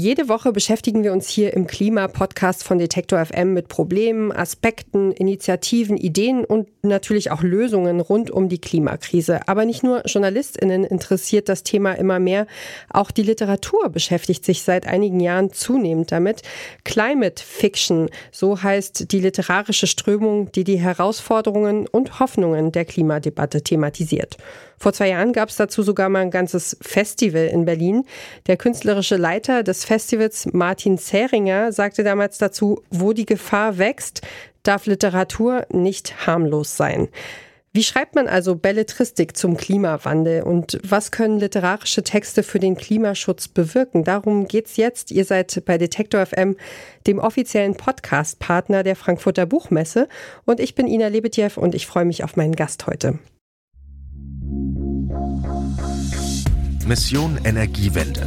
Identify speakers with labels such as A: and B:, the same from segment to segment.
A: Jede Woche beschäftigen wir uns hier im Klima-Podcast von Detektor FM mit Problemen, Aspekten, Initiativen, Ideen und natürlich auch Lösungen rund um die Klimakrise. Aber nicht nur JournalistInnen interessiert das Thema immer mehr, auch die Literatur beschäftigt sich seit einigen Jahren zunehmend damit. Climate Fiction, so heißt die literarische Strömung, die die Herausforderungen und Hoffnungen der Klimadebatte thematisiert. Vor zwei Jahren gab es dazu sogar mal ein ganzes Festival in Berlin. Der künstlerische Leiter des Festivals, Martin Zähringer, sagte damals dazu, wo die Gefahr wächst, darf Literatur nicht harmlos sein. Wie schreibt man also Belletristik zum Klimawandel und was können literarische Texte für den Klimaschutz bewirken? Darum geht's jetzt. Ihr seid bei Detektor FM, dem offiziellen Podcast-Partner der Frankfurter Buchmesse und ich bin Ina Lebetjew und ich freue mich auf meinen Gast heute.
B: Mission Energiewende.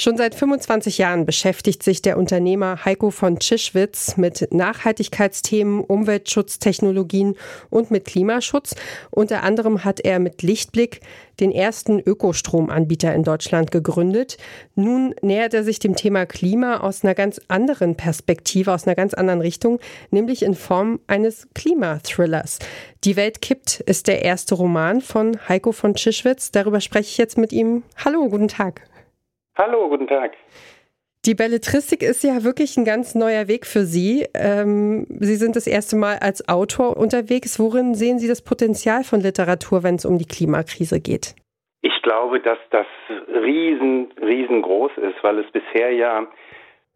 A: Schon seit 25 Jahren beschäftigt sich der Unternehmer Heiko von Tschischwitz mit Nachhaltigkeitsthemen, Umweltschutztechnologien und mit Klimaschutz. Unter anderem hat er mit Lichtblick den ersten Ökostromanbieter in Deutschland gegründet. Nun nähert er sich dem Thema Klima aus einer ganz anderen Perspektive, aus einer ganz anderen Richtung, nämlich in Form eines Klimathrillers. Die Welt kippt ist der erste Roman von Heiko von Tschischwitz. Darüber spreche ich jetzt mit ihm. Hallo, guten Tag.
C: Hallo, guten Tag.
A: Die Belletristik ist ja wirklich ein ganz neuer Weg für Sie. Ähm, Sie sind das erste Mal als Autor unterwegs. Worin sehen Sie das Potenzial von Literatur, wenn es um die Klimakrise geht?
C: Ich glaube, dass das riesen, riesengroß ist, weil es bisher ja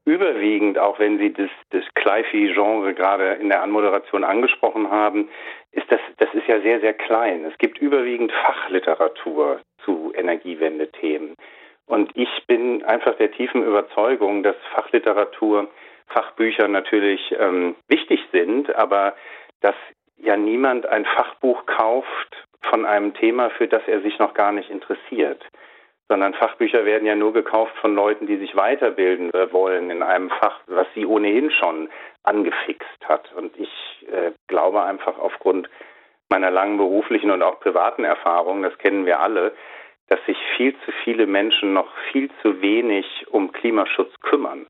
C: überwiegend, auch wenn Sie das, das Clifey-Genre gerade in der Anmoderation angesprochen haben, ist das, das ist ja sehr, sehr klein. Es gibt überwiegend Fachliteratur zu Energiewende-Themen. Und ich bin einfach der tiefen Überzeugung, dass Fachliteratur, Fachbücher natürlich ähm, wichtig sind, aber dass ja niemand ein Fachbuch kauft von einem Thema, für das er sich noch gar nicht interessiert, sondern Fachbücher werden ja nur gekauft von Leuten, die sich weiterbilden wollen in einem Fach, was sie ohnehin schon angefixt hat. Und ich äh, glaube einfach aufgrund meiner langen beruflichen und auch privaten Erfahrung, das kennen wir alle, dass sich viel zu viele Menschen noch viel zu wenig um Klimaschutz kümmern.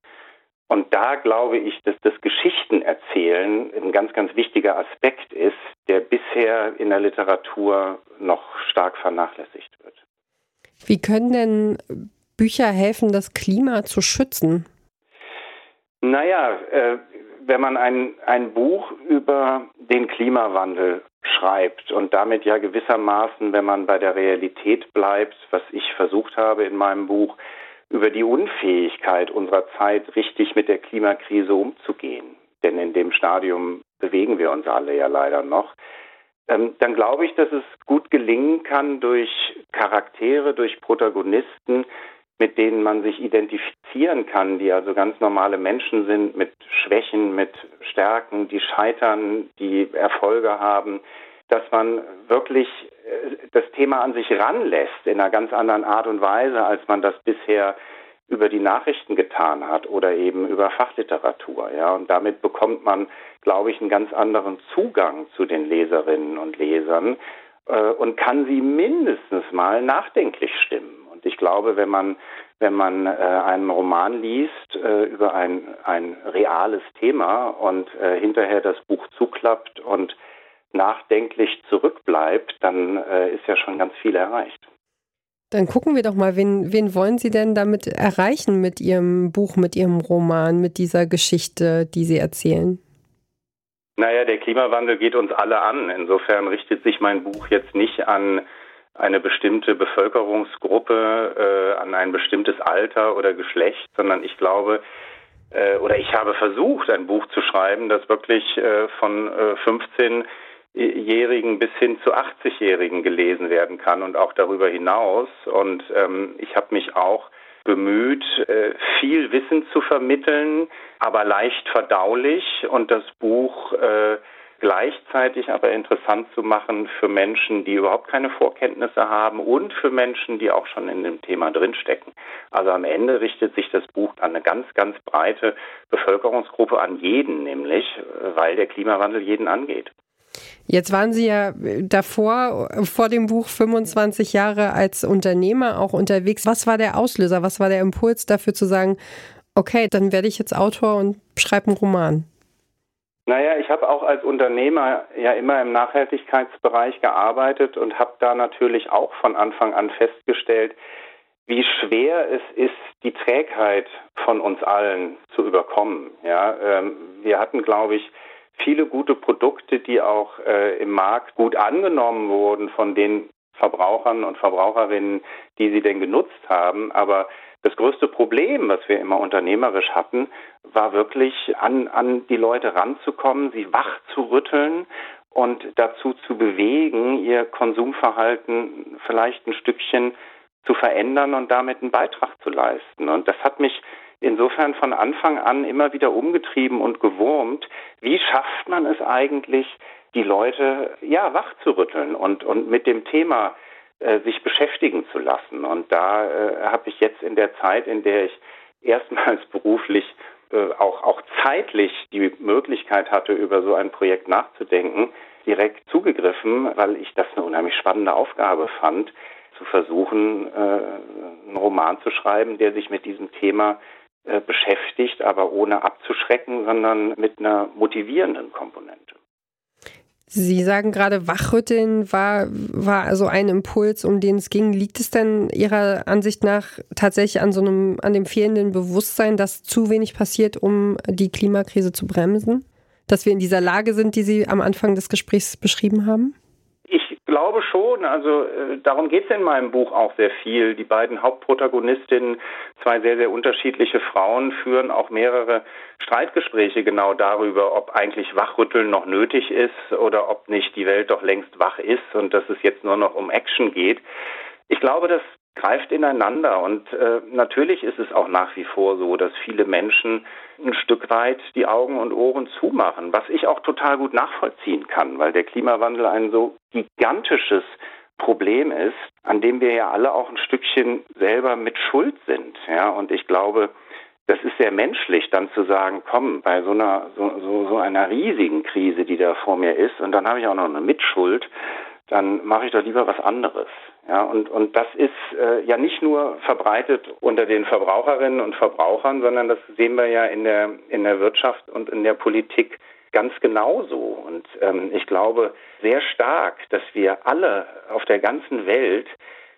C: Und da glaube ich, dass das Geschichtenerzählen ein ganz, ganz wichtiger Aspekt ist, der bisher in der Literatur noch stark vernachlässigt wird.
A: Wie können denn Bücher helfen, das Klima zu schützen?
C: Naja, äh, wenn man ein, ein Buch über den Klimawandel schreibt und damit ja gewissermaßen, wenn man bei der Realität bleibt, was ich versucht habe in meinem Buch, über die Unfähigkeit unserer Zeit richtig mit der Klimakrise umzugehen, denn in dem Stadium bewegen wir uns alle ja leider noch, ähm, dann glaube ich, dass es gut gelingen kann durch Charaktere, durch Protagonisten, mit denen man sich identifizieren kann, die also ganz normale Menschen sind, mit Schwächen, mit Stärken, die scheitern, die Erfolge haben, dass man wirklich äh, das Thema an sich ranlässt in einer ganz anderen Art und Weise, als man das bisher über die Nachrichten getan hat oder eben über Fachliteratur, ja. Und damit bekommt man, glaube ich, einen ganz anderen Zugang zu den Leserinnen und Lesern äh, und kann sie mindestens mal nachdenklich stimmen. Und ich glaube, wenn man, wenn man äh, einen Roman liest äh, über ein, ein reales Thema und äh, hinterher das Buch zuklappt und nachdenklich zurückbleibt, dann äh, ist ja schon ganz viel erreicht.
A: Dann gucken wir doch mal, wen, wen wollen Sie denn damit erreichen mit Ihrem Buch, mit Ihrem Roman, mit dieser Geschichte, die Sie erzählen?
C: Naja, der Klimawandel geht uns alle an. Insofern richtet sich mein Buch jetzt nicht an eine bestimmte Bevölkerungsgruppe, äh, an ein bestimmtes Alter oder Geschlecht, sondern ich glaube, äh, oder ich habe versucht, ein Buch zu schreiben, das wirklich äh, von äh, 15-Jährigen bis hin zu 80-Jährigen gelesen werden kann und auch darüber hinaus. Und ähm, ich habe mich auch bemüht, äh, viel Wissen zu vermitteln, aber leicht verdaulich und das Buch äh, gleichzeitig aber interessant zu machen für Menschen, die überhaupt keine Vorkenntnisse haben und für Menschen, die auch schon in dem Thema drinstecken. Also am Ende richtet sich das Buch an eine ganz, ganz breite Bevölkerungsgruppe, an jeden nämlich, weil der Klimawandel jeden angeht.
A: Jetzt waren Sie ja davor, vor dem Buch 25 Jahre als Unternehmer auch unterwegs. Was war der Auslöser? Was war der Impuls dafür zu sagen, okay, dann werde ich jetzt Autor und schreibe einen Roman?
C: Naja, ich habe auch als Unternehmer ja immer im Nachhaltigkeitsbereich gearbeitet und habe da natürlich auch von Anfang an festgestellt, wie schwer es ist, die Trägheit von uns allen zu überkommen. Ja, ähm, wir hatten, glaube ich, viele gute Produkte, die auch äh, im Markt gut angenommen wurden von den Verbrauchern und Verbraucherinnen, die sie denn genutzt haben. Aber das größte Problem, was wir immer unternehmerisch hatten, war wirklich an, an die Leute ranzukommen, sie wach zu rütteln und dazu zu bewegen, ihr Konsumverhalten vielleicht ein Stückchen zu verändern und damit einen Beitrag zu leisten. Und das hat mich insofern von Anfang an immer wieder umgetrieben und gewurmt. Wie schafft man es eigentlich, die Leute ja wach zu rütteln und, und mit dem Thema äh, sich beschäftigen zu lassen? Und da äh, habe ich jetzt in der Zeit, in der ich erstmals beruflich äh, auch, auch zeitlich die Möglichkeit hatte, über so ein Projekt nachzudenken, direkt zugegriffen, weil ich das eine unheimlich spannende Aufgabe fand, zu versuchen, äh, einen Roman zu schreiben, der sich mit diesem Thema äh, beschäftigt, aber ohne abzuschrecken, sondern mit einer motivierenden Komponente.
A: Sie sagen gerade, Wachrütteln war, war also ein Impuls, um den es ging. Liegt es denn Ihrer Ansicht nach tatsächlich an so einem, an dem fehlenden Bewusstsein, dass zu wenig passiert, um die Klimakrise zu bremsen? Dass wir in dieser Lage sind, die Sie am Anfang des Gesprächs beschrieben haben?
C: Glaube schon. Also äh, darum geht es in meinem Buch auch sehr viel. Die beiden Hauptprotagonistinnen, zwei sehr, sehr unterschiedliche Frauen, führen auch mehrere Streitgespräche genau darüber, ob eigentlich Wachrütteln noch nötig ist oder ob nicht die Welt doch längst wach ist und dass es jetzt nur noch um Action geht. Ich glaube, dass greift ineinander. Und äh, natürlich ist es auch nach wie vor so, dass viele Menschen ein Stück weit die Augen und Ohren zumachen, was ich auch total gut nachvollziehen kann, weil der Klimawandel ein so gigantisches Problem ist, an dem wir ja alle auch ein Stückchen selber mit Schuld sind. Ja, und ich glaube, das ist sehr menschlich, dann zu sagen, komm, bei so einer so, so, so einer riesigen Krise, die da vor mir ist, und dann habe ich auch noch eine Mitschuld, dann mache ich doch lieber was anderes. Ja, und, und das ist äh, ja nicht nur verbreitet unter den Verbraucherinnen und Verbrauchern, sondern das sehen wir ja in der, in der Wirtschaft und in der Politik ganz genauso. Und ähm, ich glaube sehr stark, dass wir alle auf der ganzen Welt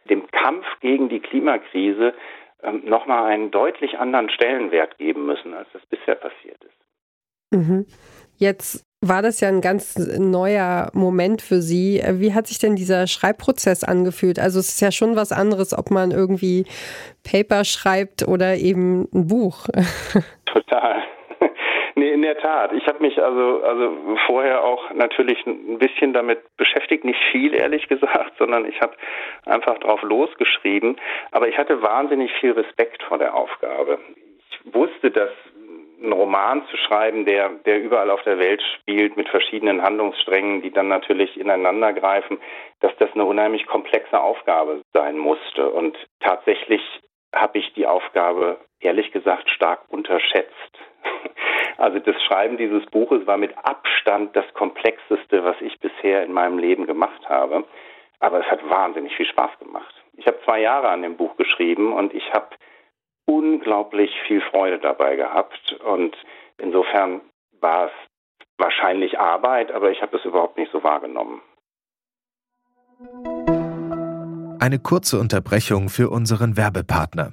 C: dem Kampf gegen die Klimakrise ähm, nochmal einen deutlich anderen Stellenwert geben müssen, als das bisher passiert ist.
A: Mhm. Jetzt war das ja ein ganz neuer Moment für Sie. Wie hat sich denn dieser Schreibprozess angefühlt? Also es ist ja schon was anderes, ob man irgendwie Paper schreibt oder eben ein Buch.
C: Total. Nee, in der Tat. Ich habe mich also, also vorher auch natürlich ein bisschen damit beschäftigt, nicht viel ehrlich gesagt, sondern ich habe einfach drauf losgeschrieben. Aber ich hatte wahnsinnig viel Respekt vor der Aufgabe. Ich wusste, dass einen Roman zu schreiben, der, der überall auf der Welt spielt, mit verschiedenen Handlungssträngen, die dann natürlich ineinander greifen, dass das eine unheimlich komplexe Aufgabe sein musste. Und tatsächlich habe ich die Aufgabe, ehrlich gesagt, stark unterschätzt. Also das Schreiben dieses Buches war mit Abstand das komplexeste, was ich bisher in meinem Leben gemacht habe. Aber es hat wahnsinnig viel Spaß gemacht. Ich habe zwei Jahre an dem Buch geschrieben und ich habe unglaublich viel Freude dabei gehabt. Und insofern war es wahrscheinlich Arbeit, aber ich habe es überhaupt nicht so wahrgenommen.
B: Eine kurze Unterbrechung für unseren Werbepartner.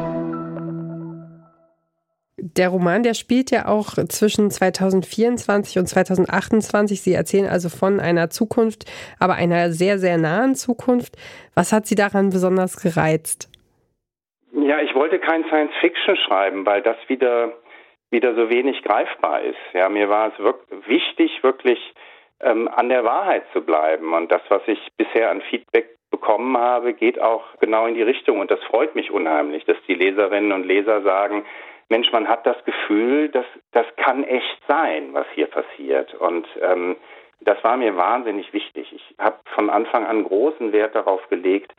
A: Der Roman, der spielt ja auch zwischen 2024 und 2028. Sie erzählen also von einer Zukunft, aber einer sehr, sehr nahen Zukunft. Was hat Sie daran besonders gereizt?
C: Ja, ich wollte kein Science Fiction schreiben, weil das wieder, wieder so wenig greifbar ist. Ja, mir war es wirklich wichtig, wirklich ähm, an der Wahrheit zu bleiben. Und das, was ich bisher an Feedback bekommen habe, geht auch genau in die Richtung. Und das freut mich unheimlich, dass die Leserinnen und Leser sagen, Mensch, man hat das Gefühl, dass das kann echt sein, was hier passiert. Und ähm, das war mir wahnsinnig wichtig. Ich habe von Anfang an großen Wert darauf gelegt,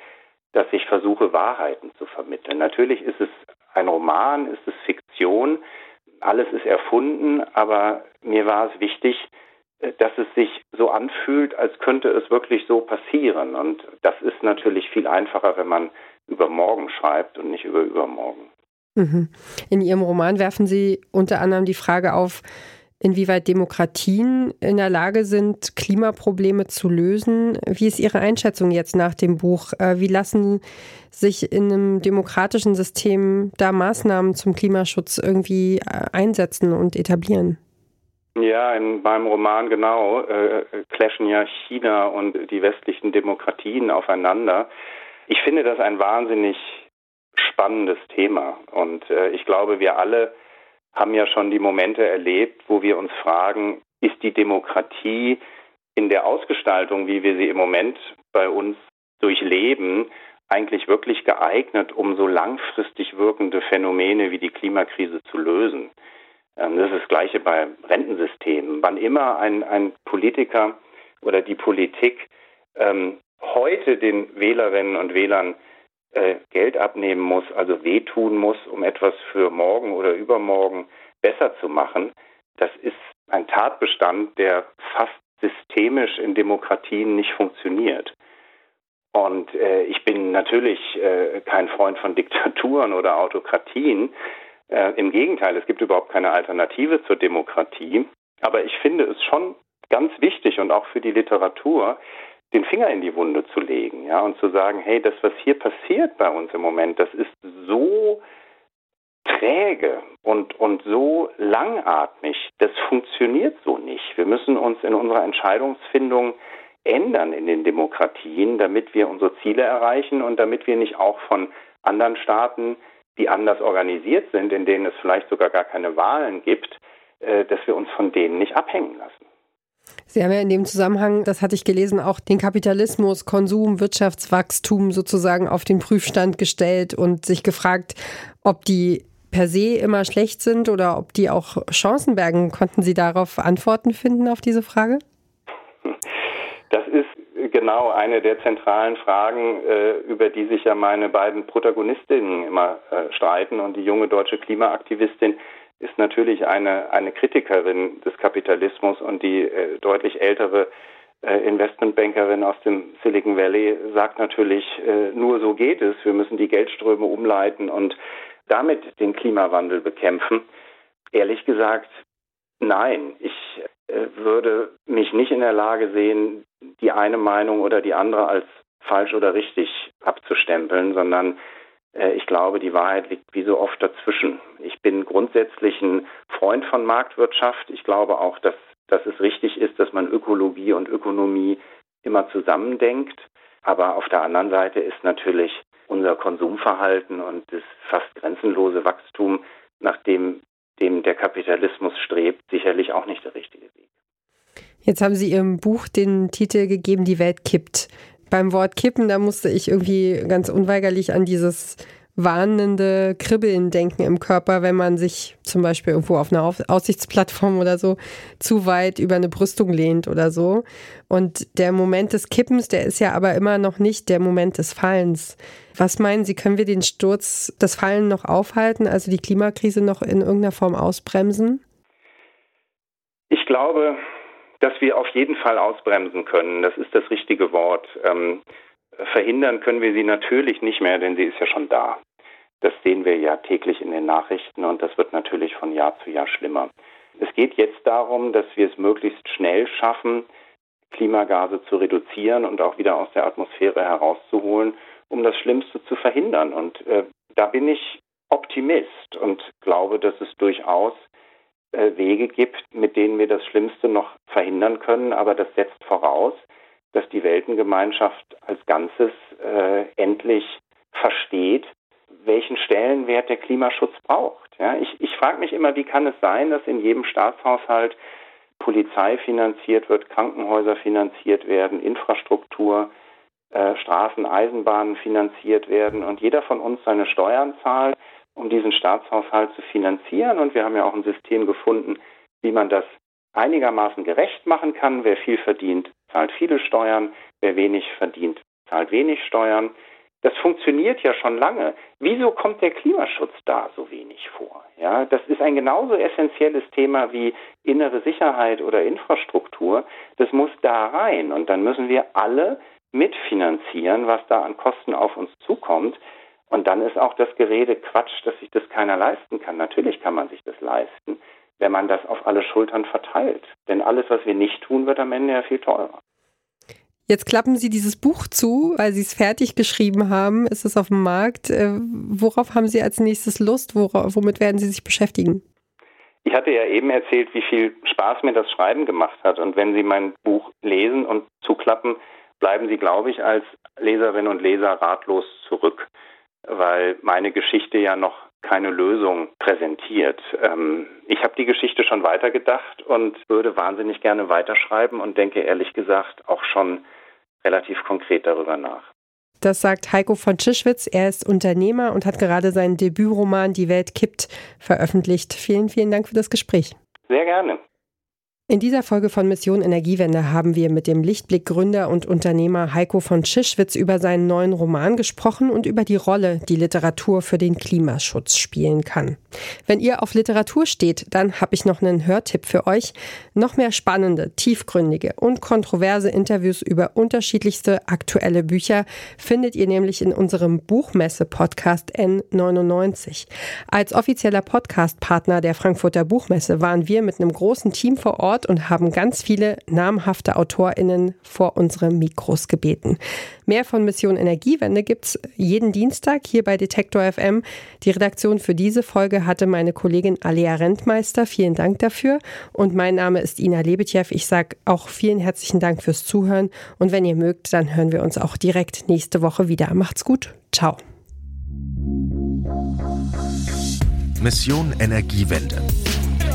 C: dass ich versuche, Wahrheiten zu vermitteln. Natürlich ist es ein Roman, ist es Fiktion, alles ist erfunden, aber mir war es wichtig, äh, dass es sich so anfühlt, als könnte es wirklich so passieren. Und das ist natürlich viel einfacher, wenn man über morgen schreibt und nicht über übermorgen.
A: Mhm. In Ihrem Roman werfen Sie unter anderem die Frage auf, inwieweit Demokratien in der Lage sind, Klimaprobleme zu lösen. Wie ist Ihre Einschätzung jetzt nach dem Buch? Äh, wie lassen sich in einem demokratischen System da Maßnahmen zum Klimaschutz irgendwie äh, einsetzen und etablieren?
C: Ja, in meinem Roman genau äh, clashen ja China und die westlichen Demokratien aufeinander. Ich finde das ein wahnsinnig spannendes Thema und äh, ich glaube, wir alle haben ja schon die Momente erlebt, wo wir uns fragen, ist die Demokratie in der Ausgestaltung, wie wir sie im Moment bei uns durchleben, eigentlich wirklich geeignet, um so langfristig wirkende Phänomene wie die Klimakrise zu lösen? Ähm, das ist das Gleiche bei Rentensystemen. Wann immer ein, ein Politiker oder die Politik ähm, heute den Wählerinnen und Wählern äh, Geld abnehmen muss, also wehtun muss, um etwas für morgen oder übermorgen besser zu machen, das ist ein Tatbestand, der fast systemisch in Demokratien nicht funktioniert. Und äh, ich bin natürlich äh, kein Freund von Diktaturen oder Autokratien, äh, Im Gegenteil, es gibt überhaupt keine Alternative zur Demokratie. Aber ich finde es schon ganz wichtig und auch für die Literatur, den Finger in die Wunde zu legen, ja, und zu sagen, hey, das, was hier passiert bei uns im Moment, das ist so träge und, und so langatmig, das funktioniert so nicht. Wir müssen uns in unserer Entscheidungsfindung ändern in den Demokratien, damit wir unsere Ziele erreichen und damit wir nicht auch von anderen Staaten die anders organisiert sind, in denen es vielleicht sogar gar keine Wahlen gibt, äh, dass wir uns von denen nicht abhängen lassen.
A: Sie haben ja in dem Zusammenhang, das hatte ich gelesen, auch den Kapitalismus, Konsum, Wirtschaftswachstum sozusagen auf den Prüfstand gestellt und sich gefragt, ob die per se immer schlecht sind oder ob die auch Chancen bergen. Konnten Sie darauf Antworten finden auf diese Frage?
C: Das ist genau eine der zentralen Fragen, äh, über die sich ja meine beiden Protagonistinnen immer äh, streiten. Und die junge deutsche Klimaaktivistin ist natürlich eine, eine Kritikerin des Kapitalismus und die äh, deutlich ältere äh, Investmentbankerin aus dem Silicon Valley sagt natürlich, äh, nur so geht es. Wir müssen die Geldströme umleiten und damit den Klimawandel bekämpfen. Ehrlich gesagt, nein. Ich äh, würde mich nicht in der Lage sehen, die eine Meinung oder die andere als falsch oder richtig abzustempeln, sondern ich glaube, die Wahrheit liegt wie so oft dazwischen. Ich bin grundsätzlich ein Freund von Marktwirtschaft. Ich glaube auch, dass, dass es richtig ist, dass man Ökologie und Ökonomie immer zusammendenkt. Aber auf der anderen Seite ist natürlich unser Konsumverhalten und das fast grenzenlose Wachstum, nach dem, dem der Kapitalismus strebt, sicherlich auch nicht der richtige Weg.
A: Jetzt haben Sie Ihrem Buch den Titel gegeben, Die Welt kippt. Beim Wort kippen, da musste ich irgendwie ganz unweigerlich an dieses warnende Kribbeln denken im Körper, wenn man sich zum Beispiel irgendwo auf einer Aussichtsplattform oder so zu weit über eine Brüstung lehnt oder so. Und der Moment des Kippens, der ist ja aber immer noch nicht der Moment des Fallens. Was meinen Sie, können wir den Sturz, das Fallen noch aufhalten, also die Klimakrise noch in irgendeiner Form ausbremsen?
C: Ich glaube, dass wir auf jeden Fall ausbremsen können. Das ist das richtige Wort. Ähm, verhindern können wir sie natürlich nicht mehr, denn sie ist ja schon da. Das sehen wir ja täglich in den Nachrichten und das wird natürlich von Jahr zu Jahr schlimmer. Es geht jetzt darum, dass wir es möglichst schnell schaffen, Klimagase zu reduzieren und auch wieder aus der Atmosphäre herauszuholen, um das Schlimmste zu verhindern. Und äh, da bin ich Optimist und glaube, dass es durchaus Wege gibt, mit denen wir das Schlimmste noch verhindern können. Aber das setzt voraus, dass die Weltengemeinschaft als Ganzes äh, endlich versteht, welchen Stellenwert der Klimaschutz braucht. Ja, ich ich frage mich immer, wie kann es sein, dass in jedem Staatshaushalt Polizei finanziert wird, Krankenhäuser finanziert werden, Infrastruktur, äh, Straßen, Eisenbahnen finanziert werden und jeder von uns seine Steuern zahlt, um diesen Staatshaushalt zu finanzieren. Und wir haben ja auch ein System gefunden, wie man das einigermaßen gerecht machen kann. Wer viel verdient, zahlt viele Steuern. Wer wenig verdient, zahlt wenig Steuern. Das funktioniert ja schon lange. Wieso kommt der Klimaschutz da so wenig vor? Ja, das ist ein genauso essentielles Thema wie innere Sicherheit oder Infrastruktur. Das muss da rein und dann müssen wir alle mitfinanzieren, was da an Kosten auf uns zukommt. Und dann ist auch das Gerede Quatsch, dass sich das keiner leisten kann. Natürlich kann man sich das leisten, wenn man das auf alle Schultern verteilt. Denn alles, was wir nicht tun, wird am Ende ja viel teurer.
A: Jetzt klappen Sie dieses Buch zu, weil Sie es fertig geschrieben haben. Ist es auf dem Markt? Äh, worauf haben Sie als nächstes Lust? womit werden Sie sich beschäftigen?
C: Ich hatte ja eben erzählt, wie viel Spaß mir das Schreiben gemacht hat. Und wenn Sie mein Buch lesen und zuklappen, bleiben Sie, glaube ich, als Leserinnen und Leser ratlos zurück, weil meine Geschichte ja noch keine Lösung präsentiert. Ähm, ich habe die Geschichte schon weitergedacht und würde wahnsinnig gerne weiterschreiben und denke ehrlich gesagt auch schon relativ konkret darüber nach.
A: Das sagt Heiko von Tschischwitz. Er ist Unternehmer und hat gerade seinen Debütroman Die Welt kippt veröffentlicht. Vielen, vielen Dank für das Gespräch.
C: Sehr gerne.
A: In dieser Folge von Mission Energiewende haben wir mit dem Lichtblick-Gründer und Unternehmer Heiko von Tschischwitz über seinen neuen Roman gesprochen und über die Rolle, die Literatur für den Klimaschutz spielen kann. Wenn ihr auf Literatur steht, dann habe ich noch einen Hörtipp für euch. Noch mehr spannende, tiefgründige und kontroverse Interviews über unterschiedlichste aktuelle Bücher findet ihr nämlich in unserem Buchmesse-Podcast N99. Als offizieller Podcast-Partner der Frankfurter Buchmesse waren wir mit einem großen Team vor Ort Ort und haben ganz viele namhafte AutorInnen vor unsere Mikros gebeten. Mehr von Mission Energiewende gibt es jeden Dienstag hier bei Detektor FM. Die Redaktion für diese Folge hatte meine Kollegin Alea Rentmeister. Vielen Dank dafür. Und mein Name ist Ina Lebetjew. Ich sage auch vielen herzlichen Dank fürs Zuhören. Und wenn ihr mögt, dann hören wir uns auch direkt nächste Woche wieder. Macht's gut. Ciao.
B: Mission Energiewende.